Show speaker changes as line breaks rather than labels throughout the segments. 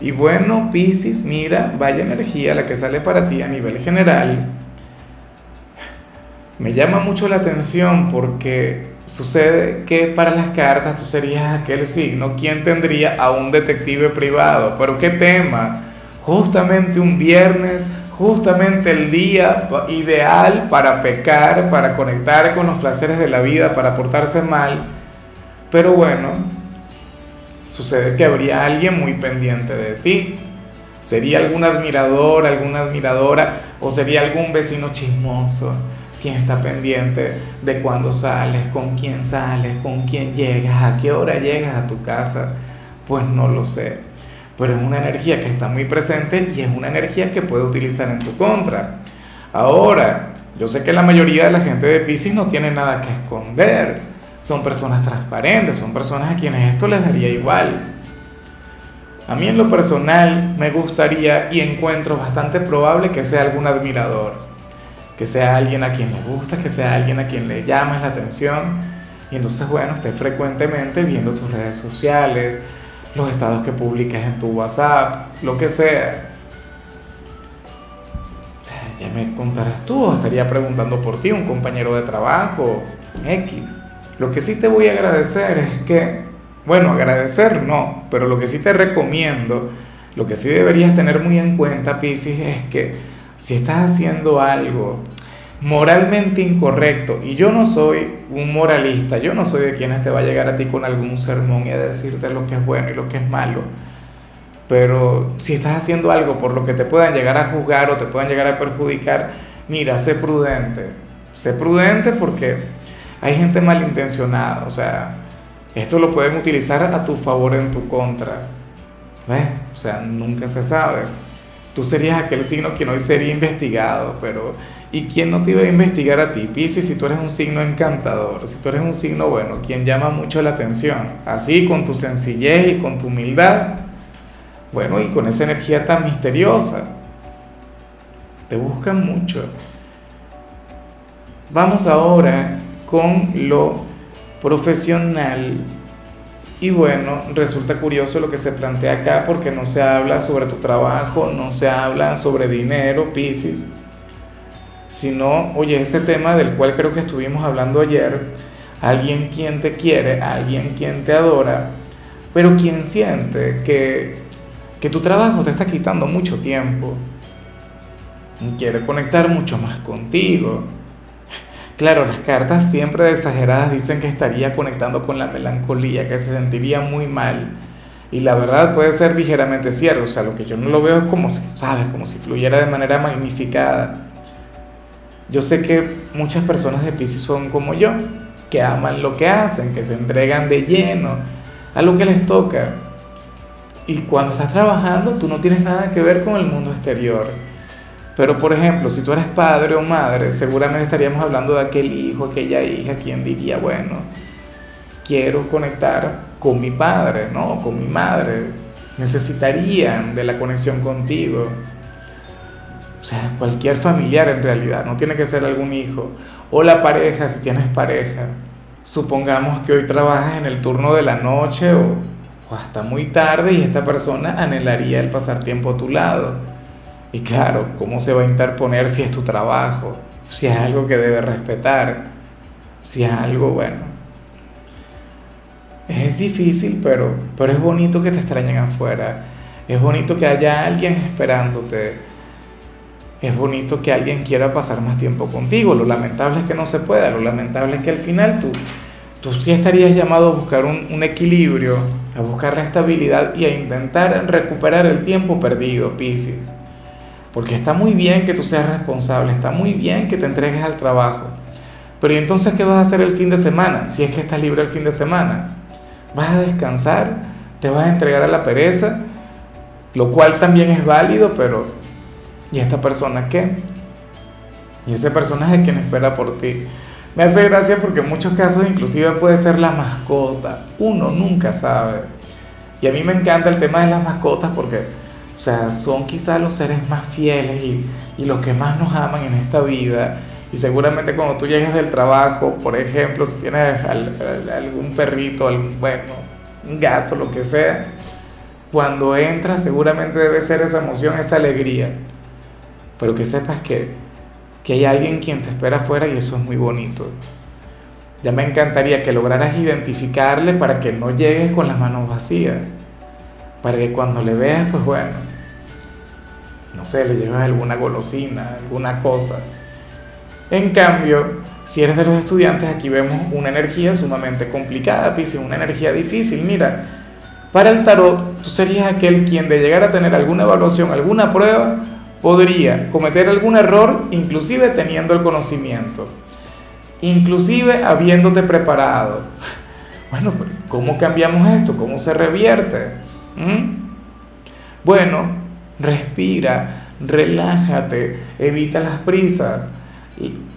Y bueno, Piscis, mira, vaya energía la que sale para ti a nivel general. Me llama mucho la atención porque sucede que para las cartas tú serías aquel signo quien tendría a un detective privado. Pero qué tema, justamente un viernes, justamente el día ideal para pecar, para conectar con los placeres de la vida, para portarse mal. Pero bueno, sucede que habría alguien muy pendiente de ti. Sería algún admirador, alguna admiradora o sería algún vecino chismoso quien está pendiente de cuándo sales, con quién sales, con quién llegas, a qué hora llegas a tu casa. Pues no lo sé. Pero es una energía que está muy presente y es una energía que puede utilizar en tu contra. Ahora, yo sé que la mayoría de la gente de Pisces no tiene nada que esconder son personas transparentes, son personas a quienes esto les daría igual. A mí en lo personal me gustaría y encuentro bastante probable que sea algún admirador, que sea alguien a quien le gusta, que sea alguien a quien le llamas la atención y entonces bueno, esté frecuentemente viendo tus redes sociales, los estados que publicas en tu WhatsApp, lo que sea. Ya me contarás tú, estaría preguntando por ti, un compañero de trabajo, X. Lo que sí te voy a agradecer es que, bueno, agradecer no, pero lo que sí te recomiendo, lo que sí deberías tener muy en cuenta, Piscis, es que si estás haciendo algo moralmente incorrecto, y yo no soy un moralista, yo no soy de quienes te va a llegar a ti con algún sermón y a decirte lo que es bueno y lo que es malo, pero si estás haciendo algo por lo que te puedan llegar a juzgar o te puedan llegar a perjudicar, mira, sé prudente, sé prudente porque hay gente malintencionada, o sea, esto lo pueden utilizar a tu favor en tu contra. ¿Ves? O sea, nunca se sabe. Tú serías aquel signo quien hoy sería investigado, pero ¿y quién no te iba a investigar a ti, Pisces, si tú eres un signo encantador, si tú eres un signo bueno, quien llama mucho la atención? Así, con tu sencillez y con tu humildad, bueno, y con esa energía tan misteriosa. Te buscan mucho. Vamos ahora con lo profesional. Y bueno, resulta curioso lo que se plantea acá porque no se habla sobre tu trabajo, no se habla sobre dinero, Piscis, sino, oye, ese tema del cual creo que estuvimos hablando ayer, alguien quien te quiere, alguien quien te adora, pero quien siente que, que tu trabajo te está quitando mucho tiempo, quiere conectar mucho más contigo Claro, las cartas siempre exageradas dicen que estaría conectando con la melancolía, que se sentiría muy mal. Y la verdad puede ser ligeramente cierto, o sea, lo que yo no lo veo es como si, ¿sabes? Como si fluyera de manera magnificada. Yo sé que muchas personas de Pisces son como yo, que aman lo que hacen, que se entregan de lleno a lo que les toca. Y cuando estás trabajando, tú no tienes nada que ver con el mundo exterior pero por ejemplo, si tú eres padre o madre, seguramente estaríamos hablando de aquel hijo, aquella hija, quien diría, bueno, quiero conectar con mi padre, ¿no? Con mi madre. Necesitarían de la conexión contigo. O sea, cualquier familiar en realidad, no tiene que ser algún hijo. O la pareja, si tienes pareja. Supongamos que hoy trabajas en el turno de la noche o, o hasta muy tarde y esta persona anhelaría el pasar tiempo a tu lado y claro, ¿cómo se va a interponer si es tu trabajo? Si es algo que debe respetar, si es algo bueno. Es difícil, pero, pero es bonito que te extrañen afuera. Es bonito que haya alguien esperándote. Es bonito que alguien quiera pasar más tiempo contigo. Lo lamentable es que no se pueda. Lo lamentable es que al final tú, tú sí estarías llamado a buscar un, un equilibrio, a buscar la estabilidad y a intentar recuperar el tiempo perdido, Pisces. Porque está muy bien que tú seas responsable, está muy bien que te entregues al trabajo. Pero ¿y entonces qué vas a hacer el fin de semana? Si es que estás libre el fin de semana. ¿Vas a descansar? ¿Te vas a entregar a la pereza? Lo cual también es válido, pero ¿Y esta persona qué? Y ese personaje quien espera por ti. Me hace gracia porque en muchos casos inclusive puede ser la mascota. Uno nunca sabe. Y a mí me encanta el tema de las mascotas porque, o sea, son quizás los seres más fieles y, y los que más nos aman en esta vida. Y seguramente cuando tú llegas del trabajo, por ejemplo, si tienes algún perrito, algún, bueno, un gato, lo que sea, cuando entras seguramente debe ser esa emoción, esa alegría. Pero que sepas que, que hay alguien quien te espera afuera y eso es muy bonito. Ya me encantaría que lograras identificarle para que no llegues con las manos vacías. Para que cuando le veas, pues bueno, no sé, le llevas alguna golosina, alguna cosa. En cambio, si eres de los estudiantes, aquí vemos una energía sumamente complicada, Piscis, una energía difícil. Mira, para el tarot, tú serías aquel quien de llegar a tener alguna evaluación, alguna prueba, podría cometer algún error, inclusive teniendo el conocimiento, inclusive habiéndote preparado. Bueno, ¿cómo cambiamos esto? ¿Cómo se revierte? ¿Mm? Bueno, respira, relájate, evita las prisas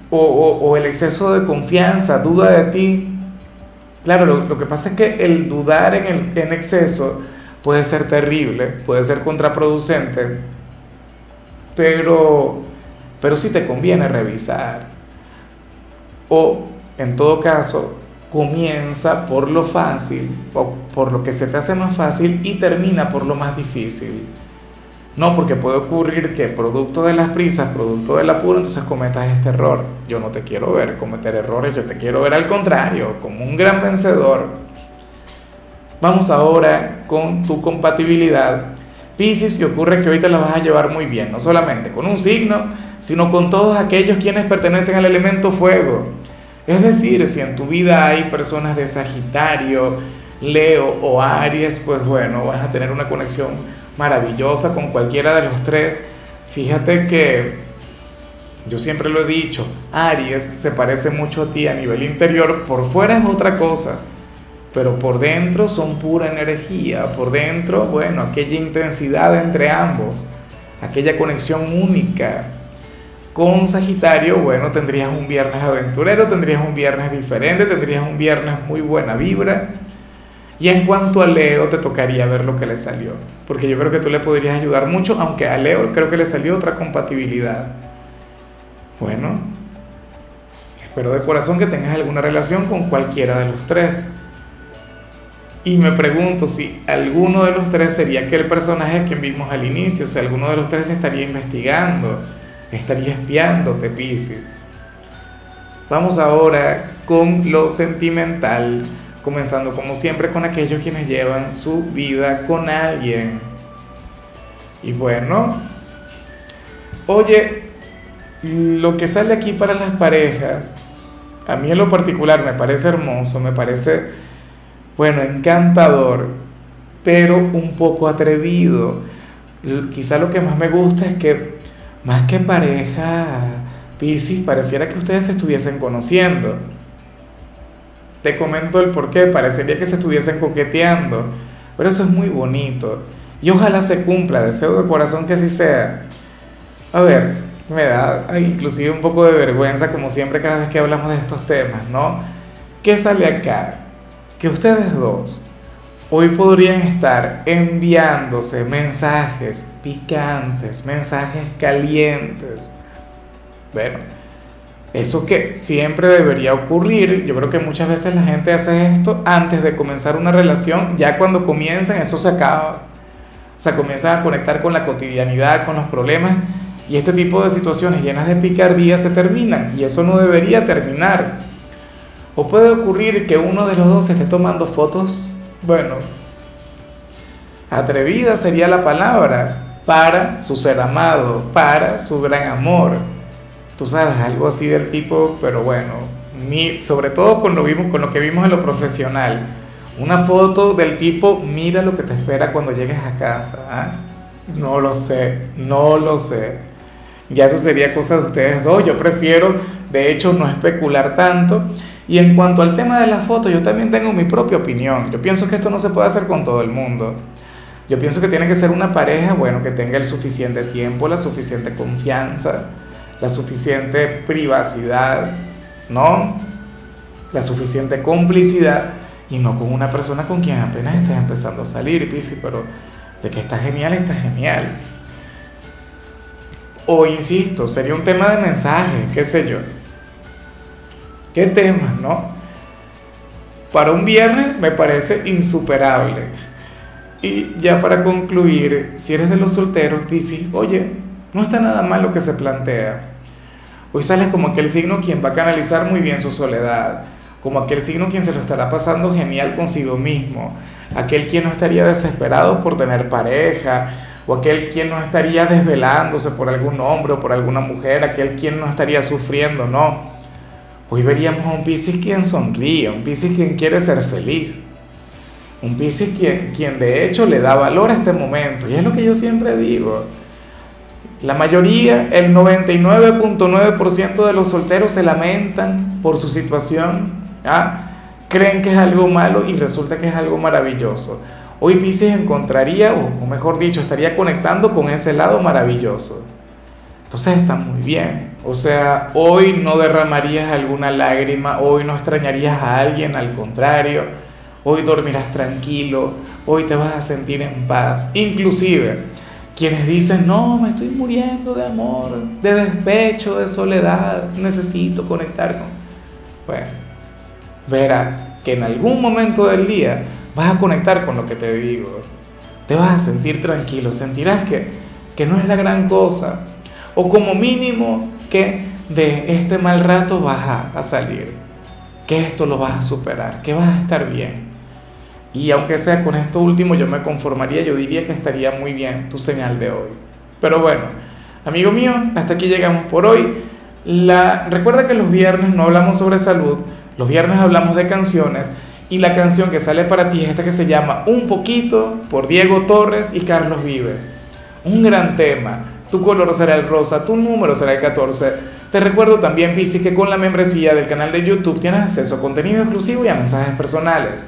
o, el exceso de confianza, duda de ti. Claro, lo, que pasa es que el dudar en, el, en exceso puede ser terrible, puede ser contraproducente, pero, pero sí te conviene revisar. O, en todo caso, comienza por lo fácil, o por lo que se te hace más fácil y termina por lo más difícil. No, porque puede ocurrir que producto de las prisas, producto del apuro, entonces cometas este error. Yo no te quiero ver cometer errores, yo te quiero ver al contrario, como un gran vencedor. Vamos ahora con tu compatibilidad. Piscis, que ocurre que hoy te la vas a llevar muy bien, no solamente con un signo, sino con todos aquellos quienes pertenecen al elemento fuego. Es decir, si en tu vida hay personas de Sagitario, Leo o Aries, pues bueno, vas a tener una conexión maravillosa con cualquiera de los tres. Fíjate que yo siempre lo he dicho, Aries se parece mucho a ti a nivel interior, por fuera es otra cosa, pero por dentro son pura energía, por dentro, bueno, aquella intensidad entre ambos, aquella conexión única. Con Sagitario, bueno, tendrías un viernes aventurero, tendrías un viernes diferente, tendrías un viernes muy buena vibra y en cuanto a Leo, te tocaría ver lo que le salió, porque yo creo que tú le podrías ayudar mucho, aunque a Leo creo que le salió otra compatibilidad. Bueno, espero de corazón que tengas alguna relación con cualquiera de los tres. Y me pregunto si alguno de los tres sería aquel personaje que vimos al inicio, si alguno de los tres estaría investigando, estaría espiándote, Pisces. Vamos ahora con lo sentimental comenzando como siempre con aquellos quienes llevan su vida con alguien. Y bueno, oye, lo que sale aquí para las parejas, a mí en lo particular me parece hermoso, me parece, bueno, encantador, pero un poco atrevido. Quizá lo que más me gusta es que, más que pareja, Piscis, pareciera que ustedes se estuviesen conociendo te comento el por qué, parecería que se estuviesen coqueteando, pero eso es muy bonito. Y ojalá se cumpla, deseo de corazón que así sea. A ver, me da inclusive un poco de vergüenza como siempre cada vez que hablamos de estos temas, ¿no? ¿Qué sale acá? Que ustedes dos hoy podrían estar enviándose mensajes picantes, mensajes calientes. Bueno, eso que siempre debería ocurrir, yo creo que muchas veces la gente hace esto antes de comenzar una relación, ya cuando comienzan eso se acaba. O sea, comienzan a conectar con la cotidianidad, con los problemas y este tipo de situaciones llenas de picardía se terminan y eso no debería terminar. O puede ocurrir que uno de los dos esté tomando fotos, bueno, atrevida sería la palabra, para su ser amado, para su gran amor tú sabes, algo así del tipo, pero bueno, sobre todo con lo, vimos, con lo que vimos en lo profesional, una foto del tipo, mira lo que te espera cuando llegues a casa. ¿ah? No lo sé, no lo sé. Ya eso sería cosa de ustedes dos. Yo prefiero, de hecho, no especular tanto. Y en cuanto al tema de la foto, yo también tengo mi propia opinión. Yo pienso que esto no se puede hacer con todo el mundo. Yo pienso que tiene que ser una pareja, bueno, que tenga el suficiente tiempo, la suficiente confianza, la suficiente privacidad, ¿no? La suficiente complicidad y no con una persona con quien apenas estás empezando a salir, Pisi, pero de que está genial, está genial. O insisto, sería un tema de mensaje, qué sé yo. ¿Qué tema, no? Para un viernes me parece insuperable y ya para concluir, si eres de los solteros, Piscis, oye, no está nada mal lo que se plantea. Hoy sales como aquel signo quien va a canalizar muy bien su soledad, como aquel signo quien se lo estará pasando genial consigo mismo, aquel quien no estaría desesperado por tener pareja, o aquel quien no estaría desvelándose por algún hombre o por alguna mujer, aquel quien no estaría sufriendo, no. Hoy veríamos a un Piscis quien sonríe, un Piscis quien quiere ser feliz. Un Piscis quien, quien de hecho le da valor a este momento. Y es lo que yo siempre digo. La mayoría, el 99.9% de los solteros se lamentan por su situación. ¿ah? Creen que es algo malo y resulta que es algo maravilloso. Hoy Piscis encontraría, o mejor dicho, estaría conectando con ese lado maravilloso. Entonces está muy bien. O sea, hoy no derramarías alguna lágrima, hoy no extrañarías a alguien, al contrario hoy dormirás tranquilo, hoy te vas a sentir en paz. Inclusive, quienes dicen, no, me estoy muriendo de amor, de despecho, de soledad, necesito conectar con... Bueno, verás que en algún momento del día vas a conectar con lo que te digo. Te vas a sentir tranquilo, sentirás que, que no es la gran cosa. O como mínimo que de este mal rato vas a salir. Que esto lo vas a superar, que vas a estar bien. Y aunque sea con esto último, yo me conformaría, yo diría que estaría muy bien tu señal de hoy. Pero bueno, amigo mío, hasta aquí llegamos por hoy. La, recuerda que los viernes no hablamos sobre salud, los viernes hablamos de canciones y la canción que sale para ti es esta que se llama Un poquito por Diego Torres y Carlos Vives. Un gran tema. Tu color será el rosa, tu número será el 14. Te recuerdo también, Pisi, que con la membresía del canal de YouTube tienes acceso a contenido exclusivo y a mensajes personales.